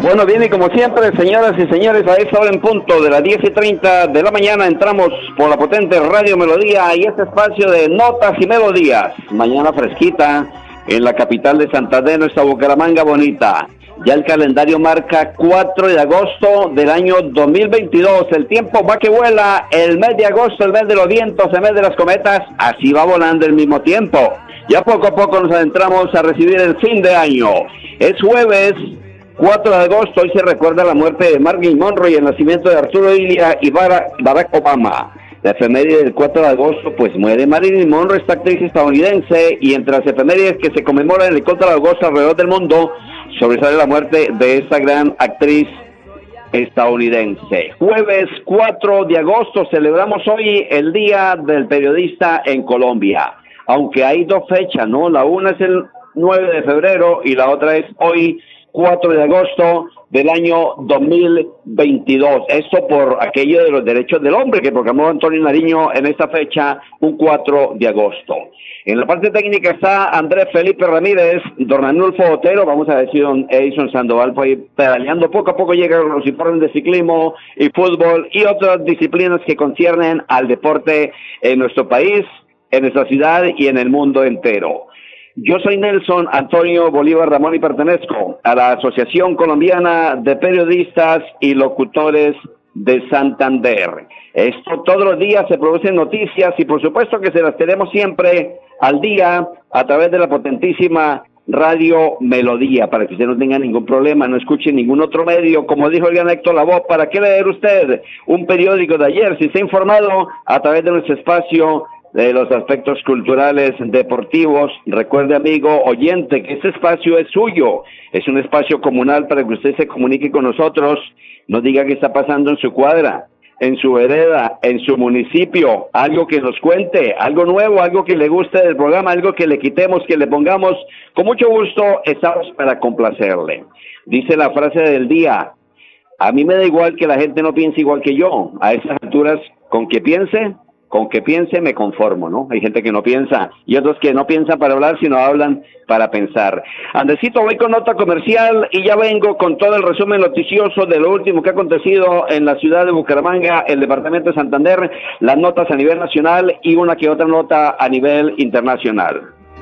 Bueno, bien, y como siempre, señoras y señores, a esta hora en punto de las 10 y 30 de la mañana entramos por la potente Radio Melodía y este espacio de Notas y Melodías. Mañana fresquita en la capital de Santander, nuestra Bucaramanga bonita. Ya el calendario marca 4 de agosto del año 2022. El tiempo va que vuela. El mes de agosto, el mes de los vientos, el mes de las cometas. Así va volando el mismo tiempo. Ya poco a poco nos adentramos a recibir el fin de año. Es jueves 4 de agosto, hoy se recuerda la muerte de Marilyn Monroe y el nacimiento de Arturo Illia y Barack Obama. La efeméride del 4 de agosto, pues muere Marilyn Monroe, esta actriz estadounidense, y entre las efemérides que se conmemoran el 4 de agosto alrededor del mundo, sobresale la muerte de esta gran actriz estadounidense. Jueves 4 de agosto celebramos hoy el Día del Periodista en Colombia, aunque hay dos fechas, ¿no? La una es el 9 de febrero y la otra es hoy 4 de agosto del año 2022. Esto por aquello de los derechos del hombre que proclamó Antonio Nariño en esta fecha, un 4 de agosto. En la parte técnica está Andrés Felipe Ramírez, don Anulfo Otero, vamos a decir don Edison Sandoval, fue pedaleando poco a poco llegan los informes de ciclismo y fútbol y otras disciplinas que conciernen al deporte en nuestro país, en nuestra ciudad y en el mundo entero. Yo soy Nelson Antonio Bolívar Ramón y pertenezco a la Asociación Colombiana de Periodistas y Locutores de Santander. Esto todos los días se producen noticias y por supuesto que se las tenemos siempre al día a través de la potentísima Radio Melodía, para que usted no tenga ningún problema, no escuche ningún otro medio, como dijo el gran Héctor Lavoe, ¿para qué leer usted un periódico de ayer si está informado a través de nuestro espacio de los aspectos culturales, deportivos. Recuerde, amigo oyente, que este espacio es suyo, es un espacio comunal para que usted se comunique con nosotros, nos diga qué está pasando en su cuadra, en su hereda, en su municipio, algo que nos cuente, algo nuevo, algo que le guste del programa, algo que le quitemos, que le pongamos. Con mucho gusto estamos para complacerle. Dice la frase del día, a mí me da igual que la gente no piense igual que yo, a esas alturas, con que piense, con que piense me conformo, ¿no? Hay gente que no piensa y otros que no piensan para hablar, sino hablan para pensar. Andesito, voy con nota comercial y ya vengo con todo el resumen noticioso de lo último que ha acontecido en la ciudad de Bucaramanga, el departamento de Santander, las notas a nivel nacional y una que otra nota a nivel internacional.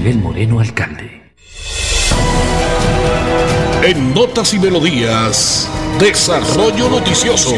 Miguel Moreno, alcalde. En Notas y Melodías, Desarrollo Noticioso.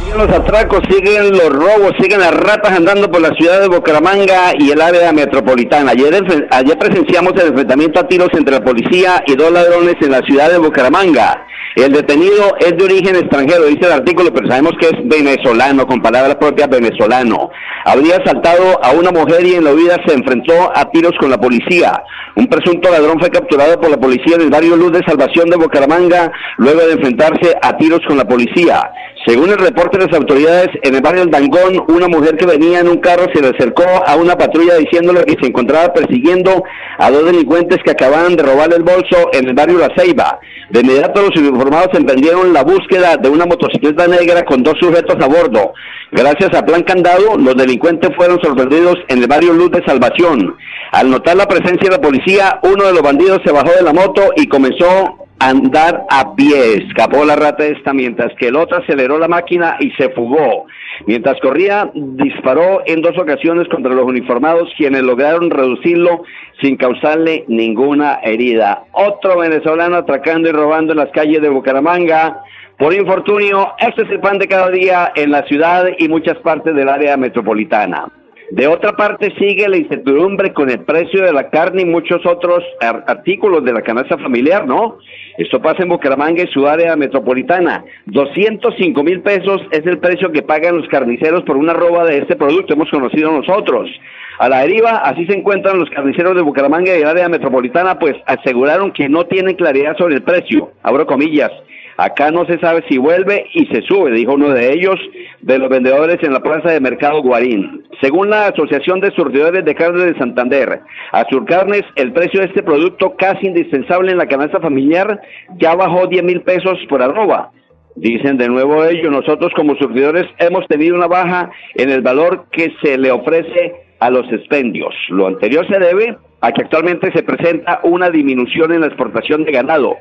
Siguen los atracos, siguen los robos, siguen las ratas andando por la ciudad de Bucaramanga y el área metropolitana. Ayer, ayer presenciamos el enfrentamiento a tiros entre la policía y dos ladrones en la ciudad de Bucaramanga. El detenido es de origen extranjero, dice el artículo, pero sabemos que es venezolano, con palabras propias venezolano. Habría asaltado a una mujer y en la huida se enfrentó a tiros con la policía. Un presunto ladrón fue capturado por la policía del barrio Luz de Salvación de Bucaramanga luego de enfrentarse a tiros con la policía. Según el reporte de las autoridades, en el barrio El Dangón, una mujer que venía en un carro se le acercó a una patrulla diciéndole que se encontraba persiguiendo a dos delincuentes que acababan de robar el bolso en el barrio La Ceiba. De inmediato los uniformados emprendieron la búsqueda de una motocicleta negra con dos sujetos a bordo. Gracias a plan candado, los delincuentes fueron sorprendidos en el barrio Luz de Salvación. Al notar la presencia de la policía, uno de los bandidos se bajó de la moto y comenzó andar a pie. Escapó la rata esta mientras que el otro aceleró la máquina y se fugó. Mientras corría, disparó en dos ocasiones contra los uniformados, quienes lograron reducirlo sin causarle ninguna herida. Otro venezolano atracando y robando en las calles de Bucaramanga. Por infortunio, este es el pan de cada día en la ciudad y muchas partes del área metropolitana. De otra parte, sigue la incertidumbre con el precio de la carne y muchos otros artículos de la canasta familiar, ¿no? Esto pasa en Bucaramanga y su área metropolitana. 205 mil pesos es el precio que pagan los carniceros por una roba de este producto, hemos conocido nosotros. A la deriva, así se encuentran los carniceros de Bucaramanga y el área metropolitana, pues aseguraron que no tienen claridad sobre el precio, abro comillas. Acá no se sabe si vuelve y se sube, dijo uno de ellos, de los vendedores en la plaza de Mercado Guarín. Según la Asociación de Surtidores de Carne de Santander, a Surcarnes el precio de este producto casi indispensable en la canasta familiar ya bajó 10 mil pesos por arroba. Dicen de nuevo ellos, nosotros como surtidores hemos tenido una baja en el valor que se le ofrece a los expendios. Lo anterior se debe a que actualmente se presenta una disminución en la exportación de ganado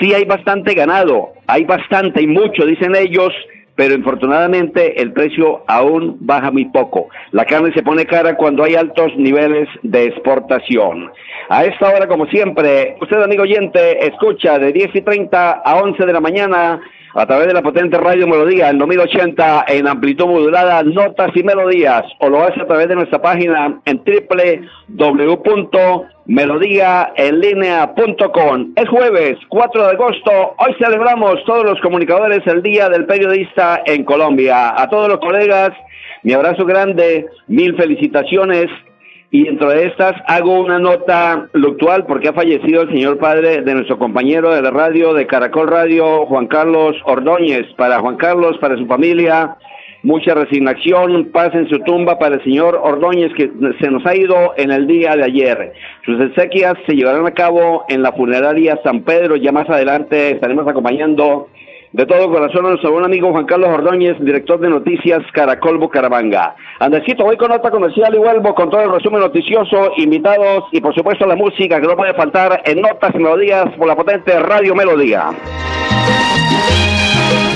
sí hay bastante ganado, hay bastante y mucho, dicen ellos, pero infortunadamente el precio aún baja muy poco. La carne se pone cara cuando hay altos niveles de exportación. A esta hora, como siempre, usted, amigo oyente, escucha de 10 y 30 a 11 de la mañana a través de la potente radio Melodía en 2080 en amplitud modulada, notas y melodías, o lo hace a través de nuestra página en www.melodíaenlínea.com. Es jueves 4 de agosto, hoy celebramos todos los comunicadores el Día del Periodista en Colombia. A todos los colegas, mi abrazo grande, mil felicitaciones y dentro de estas hago una nota luctual porque ha fallecido el señor padre de nuestro compañero de la radio, de Caracol Radio, Juan Carlos Ordóñez. Para Juan Carlos, para su familia, mucha resignación, paz en su tumba para el señor Ordóñez que se nos ha ido en el día de ayer. Sus exequias se llevarán a cabo en la funeraria San Pedro, ya más adelante estaremos acompañando de todo corazón nuestro buen amigo Juan Carlos Ordóñez, director de noticias Caracol Bucaramanga. Andesito, voy con nota comercial y vuelvo con todo el resumen noticioso, invitados y por supuesto la música que no puede faltar en Notas y Melodías por la potente Radio Melodía.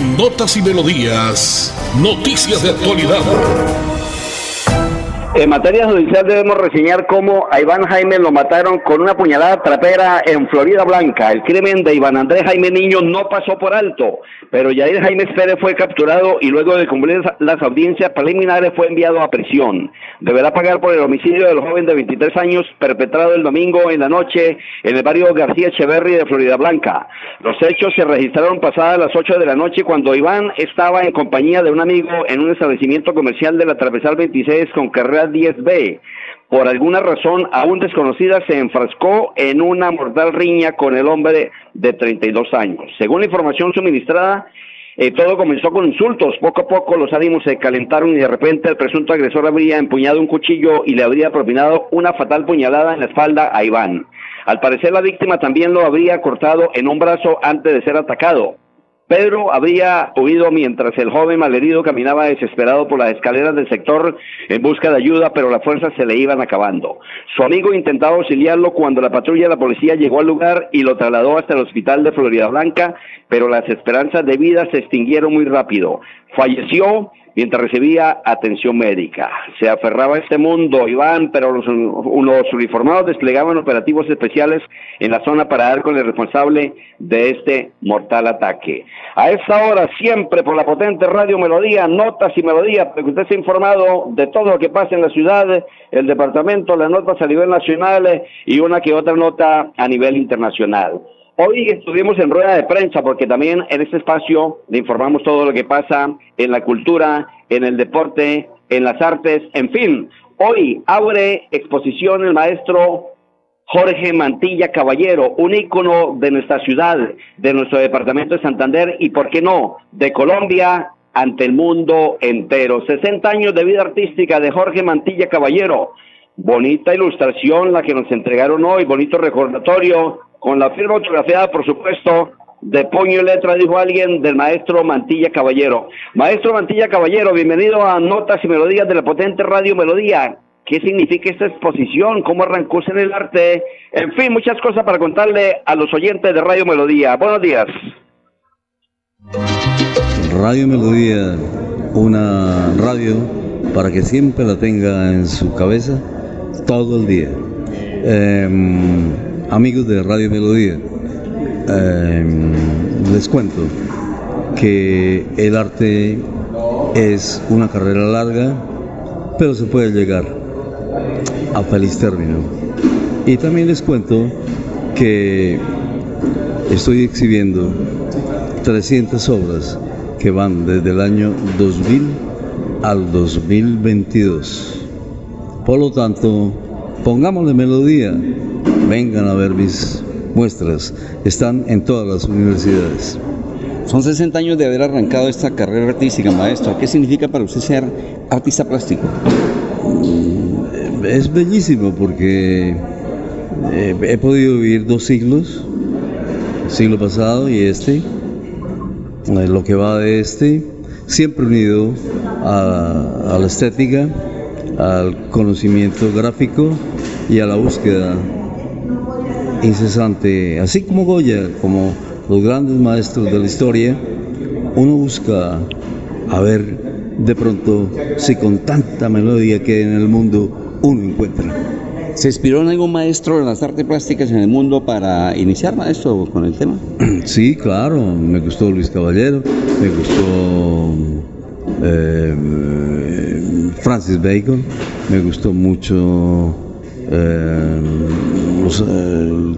Notas y Melodías, noticias de actualidad. En materia judicial debemos reseñar cómo a Iván Jaime lo mataron con una puñalada trapera en Florida Blanca. El crimen de Iván Andrés Jaime Niño no pasó por alto, pero Yair Jaime Pérez fue capturado y luego de cumplir las audiencias preliminares fue enviado a prisión. Deberá pagar por el homicidio del joven de 23 años perpetrado el domingo en la noche en el barrio García Echeverry de Florida Blanca. Los hechos se registraron pasadas las 8 de la noche cuando Iván estaba en compañía de un amigo en un establecimiento comercial de la Travesal 26 con carrera 10B. Por alguna razón aún desconocida se enfrascó en una mortal riña con el hombre de 32 años. Según la información suministrada, eh, todo comenzó con insultos. Poco a poco los ánimos se calentaron y de repente el presunto agresor habría empuñado un cuchillo y le habría propinado una fatal puñalada en la espalda a Iván. Al parecer la víctima también lo habría cortado en un brazo antes de ser atacado. Pedro habría huido mientras el joven malherido caminaba desesperado por las escaleras del sector en busca de ayuda, pero las fuerzas se le iban acabando. Su amigo intentaba auxiliarlo cuando la patrulla de la policía llegó al lugar y lo trasladó hasta el hospital de Florida Blanca, pero las esperanzas de vida se extinguieron muy rápido. Falleció mientras recibía atención médica. Se aferraba a este mundo, Iván, pero los, uniformados desplegaban operativos especiales en la zona para dar con el responsable de este mortal ataque. A esta hora, siempre por la potente radio Melodía, notas y melodía, para que usted esté informado de todo lo que pasa en la ciudad, el departamento, las notas a nivel nacional y una que otra nota a nivel internacional. Hoy estuvimos en rueda de prensa porque también en este espacio le informamos todo lo que pasa en la cultura, en el deporte, en las artes, en fin. Hoy abre exposición el maestro Jorge Mantilla Caballero, un ícono de nuestra ciudad, de nuestro departamento de Santander y, ¿por qué no?, de Colombia ante el mundo entero. 60 años de vida artística de Jorge Mantilla Caballero. Bonita ilustración la que nos entregaron hoy, bonito recordatorio con la firma autografiada, por supuesto, de puño y letra, dijo alguien, del maestro Mantilla Caballero. Maestro Mantilla Caballero, bienvenido a Notas y Melodías de la potente Radio Melodía. ¿Qué significa esta exposición? ¿Cómo arrancó en el arte? En fin, muchas cosas para contarle a los oyentes de Radio Melodía. Buenos días. Radio Melodía, una radio para que siempre la tenga en su cabeza todo el día. Eh, amigos de Radio Melodía, em, les cuento que el arte es una carrera larga, pero se puede llegar a feliz término. Y también les cuento que estoy exhibiendo 300 obras que van desde el año 2000 al 2022. Por lo tanto, pongámosle melodía vengan a ver mis muestras. Están en todas las universidades. Son 60 años de haber arrancado esta carrera artística, maestro. ¿Qué significa para usted ser artista plástico? Mm, es bellísimo porque eh, he podido vivir dos siglos, el siglo pasado y este, eh, lo que va de este, siempre unido a la estética, al conocimiento gráfico y a la búsqueda incesante, así como Goya, como los grandes maestros de la historia, uno busca a ver de pronto si con tanta melodía que hay en el mundo uno encuentra. ¿Se inspiró en algún maestro de las artes plásticas en el mundo para iniciar, maestro, con el tema? Sí, claro, me gustó Luis Caballero, me gustó eh, Francis Bacon, me gustó mucho eh, los, el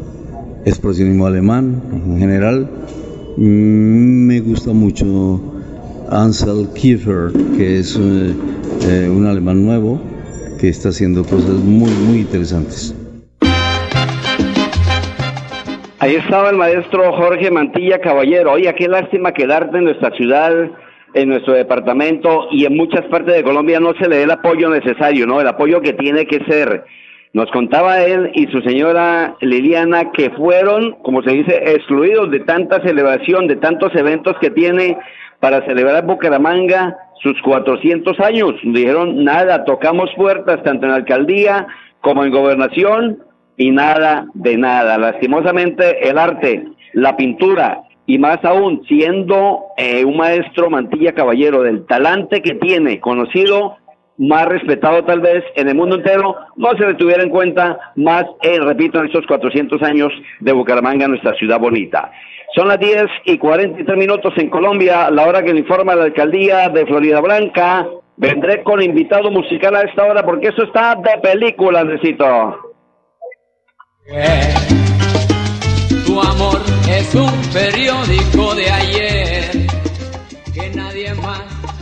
expresionismo alemán en general. Mm, me gusta mucho Ansel Kiefer, que es eh, eh, un alemán nuevo que está haciendo cosas muy, muy interesantes. Ahí estaba el maestro Jorge Mantilla Caballero. Oye, qué lástima que el arte en nuestra ciudad, en nuestro departamento y en muchas partes de Colombia no se le dé el apoyo necesario, ¿no? El apoyo que tiene que ser. Nos contaba él y su señora Liliana que fueron, como se dice, excluidos de tanta celebración, de tantos eventos que tiene para celebrar Bucaramanga sus 400 años. Dijeron, nada, tocamos puertas tanto en la alcaldía como en gobernación y nada de nada. Lastimosamente el arte, la pintura y más aún siendo eh, un maestro Mantilla Caballero del talante que tiene, conocido más respetado tal vez en el mundo entero, no se le tuviera en cuenta más, eh, repito, en estos 400 años de Bucaramanga, nuestra ciudad bonita. Son las 10 y 43 minutos en Colombia, la hora que le informa la alcaldía de Florida Blanca. Vendré con invitado musical a esta hora porque eso está de película, necesito. Tu amor es un periódico de ayer que nadie más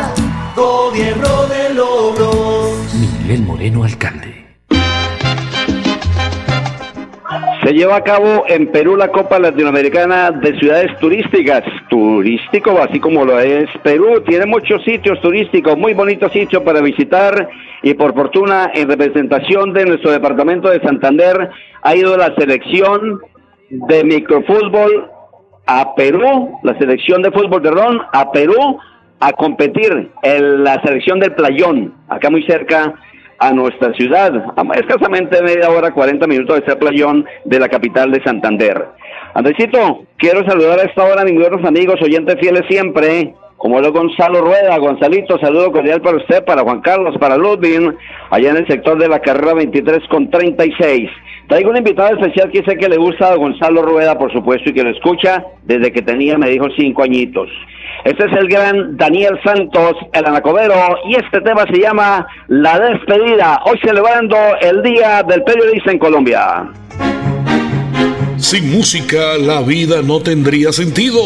Gobierno de logros. Miguel Moreno, alcalde. Se lleva a cabo en Perú la Copa Latinoamericana de Ciudades Turísticas. Turístico, así como lo es Perú. Tiene muchos sitios turísticos, muy bonitos sitios para visitar. Y por fortuna, en representación de nuestro departamento de Santander, ha ido la selección de microfútbol a Perú, la selección de fútbol de Ron a Perú a competir en la selección del Playón, acá muy cerca a nuestra ciudad, a escasamente media hora, 40 minutos de ser Playón de la capital de Santander. Andresito, quiero saludar a esta hora a mis buenos amigos, oyentes fieles siempre, como lo Gonzalo Rueda, Gonzalito, saludo cordial para usted, para Juan Carlos, para Ludwig, allá en el sector de la carrera 23 con 36. Traigo un invitado especial que sé que le gusta a Gonzalo Rueda, por supuesto, y que lo escucha desde que tenía, me dijo, cinco añitos. Este es el gran Daniel Santos, el anacobero, y este tema se llama La despedida, hoy celebrando el Día del Periodista en Colombia. Sin música la vida no tendría sentido.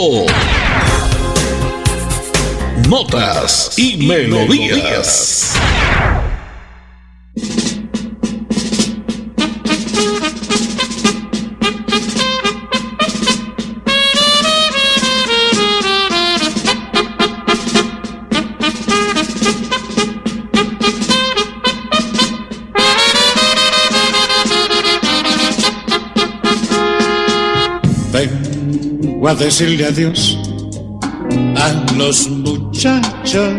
Notas y, melodías. Decirle adiós a los muchachos.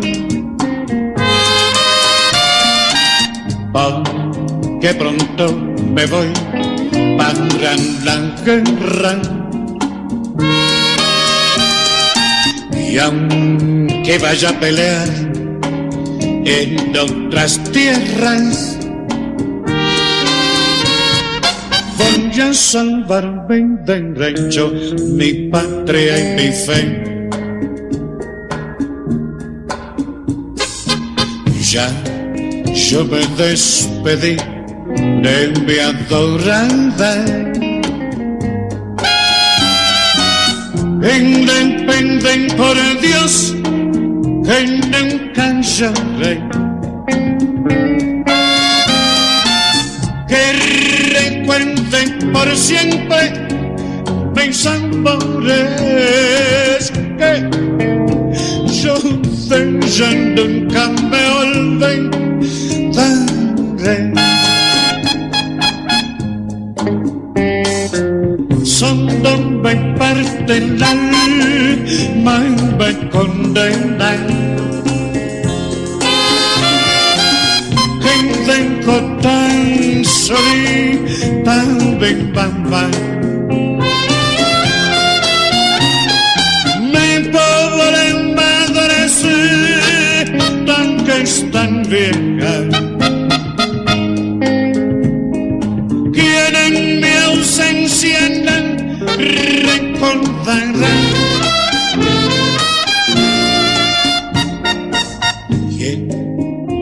Porque pronto me voy para la guerra. Y aunque vaya a pelear en otras tierras, voy a salvarme del rancho, mi patria y mi fe. Ya yo me despedí de mi adorada. Independen por Dios que nunca lloré. Por siempre mis amores que ¿Quién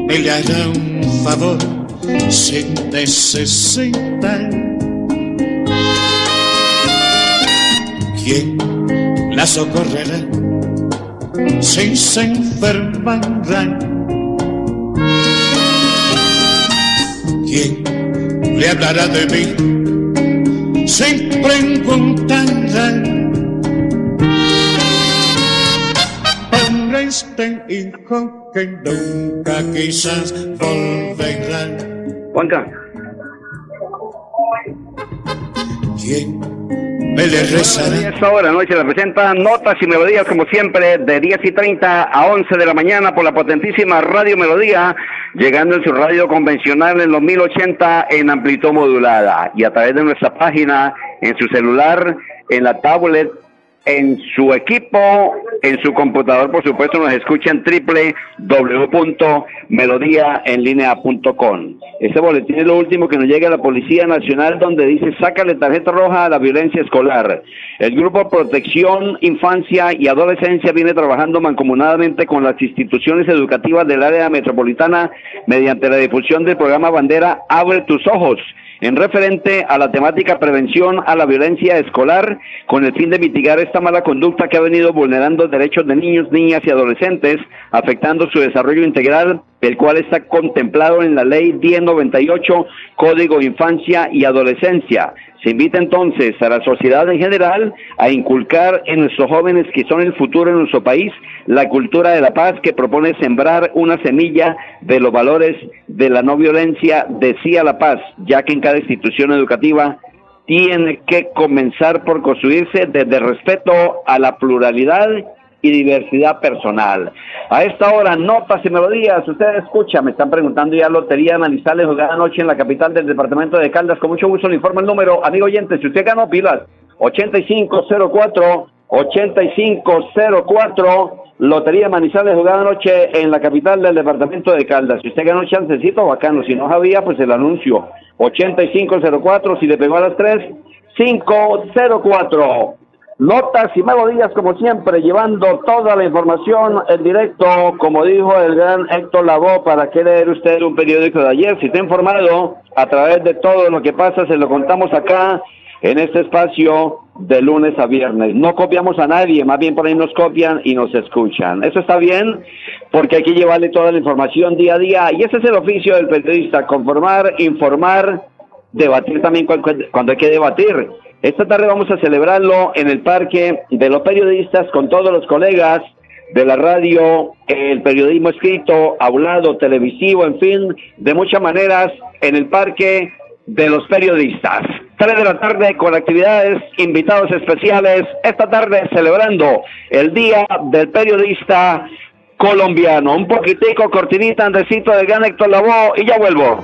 me le hará un favor sin necesitar? ¿Quién la socorrerá si se enfermará? ¿Quién le hablará de mí sin preguntará? Para este hijo que nunca quizás volverá. Juanca. ¿Quién me le rezará. Esta hora noche la presenta Notas y Melodías, como siempre, de 10 y 30 a 11 de la mañana por la potentísima Radio Melodía, llegando en su radio convencional en los 1080 en amplitud modulada y a través de nuestra página, en su celular, en la tablet en su equipo, en su computador, por supuesto, nos escuchan www.melodiaenlinea.com. Este boletín es lo último que nos llega a la Policía Nacional donde dice sácale tarjeta roja a la violencia escolar. El Grupo Protección Infancia y Adolescencia viene trabajando mancomunadamente con las instituciones educativas del área metropolitana mediante la difusión del programa Bandera Abre tus ojos en referente a la temática prevención a la violencia escolar con el fin de mitigar esta mala conducta que ha venido vulnerando derechos de niños, niñas y adolescentes, afectando su desarrollo integral el cual está contemplado en la ley 1098, Código Infancia y Adolescencia. Se invita entonces a la sociedad en general a inculcar en nuestros jóvenes que son el futuro de nuestro país la cultura de la paz que propone sembrar una semilla de los valores de la no violencia, decía la paz, ya que en cada institución educativa tiene que comenzar por construirse desde el respeto a la pluralidad y diversidad personal. A esta hora, notas y melodías, ustedes escuchan, me están preguntando ya Lotería Manizales jugada anoche en la capital del departamento de Caldas, con mucho gusto le informo el número, amigo oyente, si usted ganó pilas, 8504, 8504, Lotería Manizales jugada anoche en la capital del departamento de Caldas. Si usted ganó chancecito, bacano. Si no sabía, pues el anuncio. 8504, si le pegó a las 3, 504. Notas y melodías como siempre, llevando toda la información en directo, como dijo el gran Héctor Lavoe, para que leer usted un periódico de ayer. Si está informado a través de todo lo que pasa, se lo contamos acá en este espacio de lunes a viernes. No copiamos a nadie, más bien por ahí nos copian y nos escuchan. Eso está bien porque hay que llevarle toda la información día a día y ese es el oficio del periodista, conformar, informar, debatir también cuando hay que debatir. Esta tarde vamos a celebrarlo en el Parque de los Periodistas con todos los colegas de la radio, el periodismo escrito, hablado, televisivo, en fin, de muchas maneras en el Parque de los Periodistas. Tres de la tarde con actividades, invitados especiales, esta tarde celebrando el Día del Periodista Colombiano. Un poquitico, cortinita, andecito del gran Héctor Lavoe y ya vuelvo.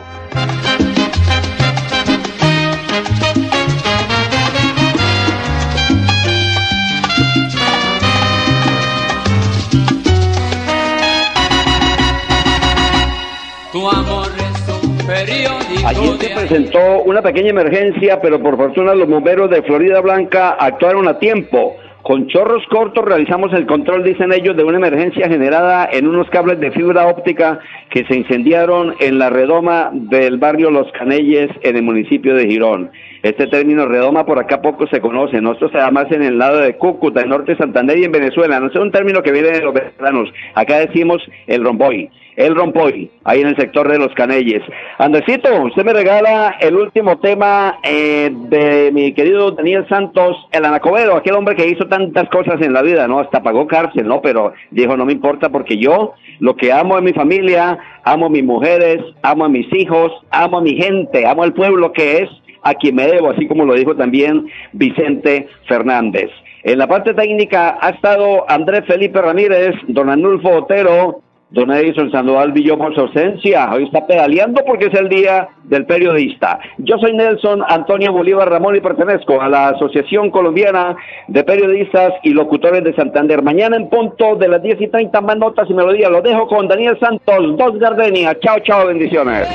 Allí se presentó una pequeña emergencia, pero por fortuna los bomberos de Florida Blanca actuaron a tiempo. Con chorros cortos realizamos el control, dicen ellos, de una emergencia generada en unos cables de fibra óptica que se incendiaron en la redoma del barrio Los Canelles en el municipio de Girón. Este término redoma por acá poco se conoce, nosotros además en el lado de Cúcuta, en norte de Santander y en Venezuela, no es un término que viene de los venezolanos, acá decimos el romboy el Rompoy, ahí en el sector de los Canelles. Andresito, usted me regala el último tema eh, de mi querido Daniel Santos, el Anacobedo, aquel hombre que hizo tantas cosas en la vida, ¿no? Hasta pagó cárcel, ¿no? Pero dijo, no me importa porque yo lo que amo es mi familia, amo a mis mujeres, amo a mis hijos, amo a mi gente, amo al pueblo que es a quien me debo, así como lo dijo también Vicente Fernández. En la parte técnica ha estado Andrés Felipe Ramírez, don Anulfo Otero, Don Edison Sandoval su ausencia. Hoy está pedaleando porque es el día del periodista. Yo soy Nelson Antonio Bolívar Ramón y pertenezco a la Asociación Colombiana de Periodistas y Locutores de Santander. Mañana en punto de las 10 y 30 más notas y melodías. Lo dejo con Daniel Santos, dos Gardenia. Chao, chao, bendiciones.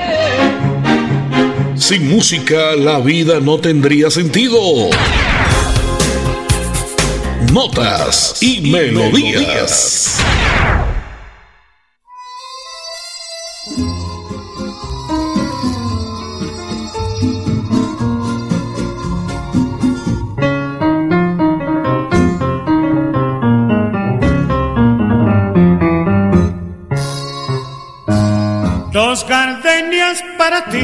Sin música la vida no tendría sentido. Notas y, melodías. Dos gardenias para ti,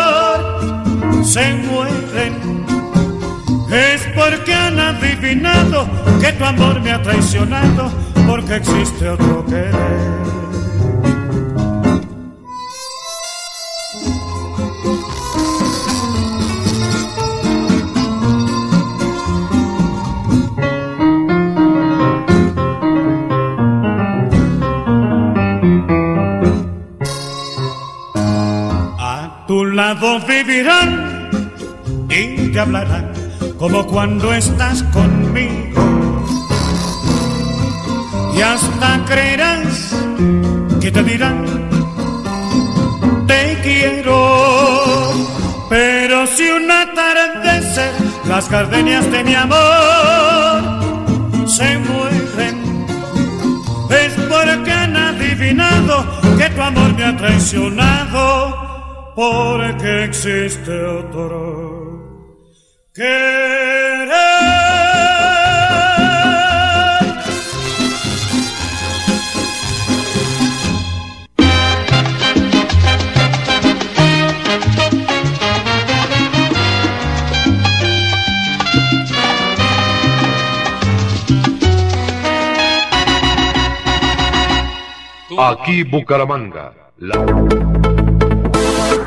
se mueren es porque han adivinado que tu amor me ha traicionado porque existe otro querer. vivirán te hablarán como cuando estás conmigo. Y hasta creerás que te dirán, te quiero. Pero si una atardecer las gardenias de mi amor se mueren, es porque han adivinado que tu amor me ha traicionado, porque existe otro. Aquí Bucaramanga.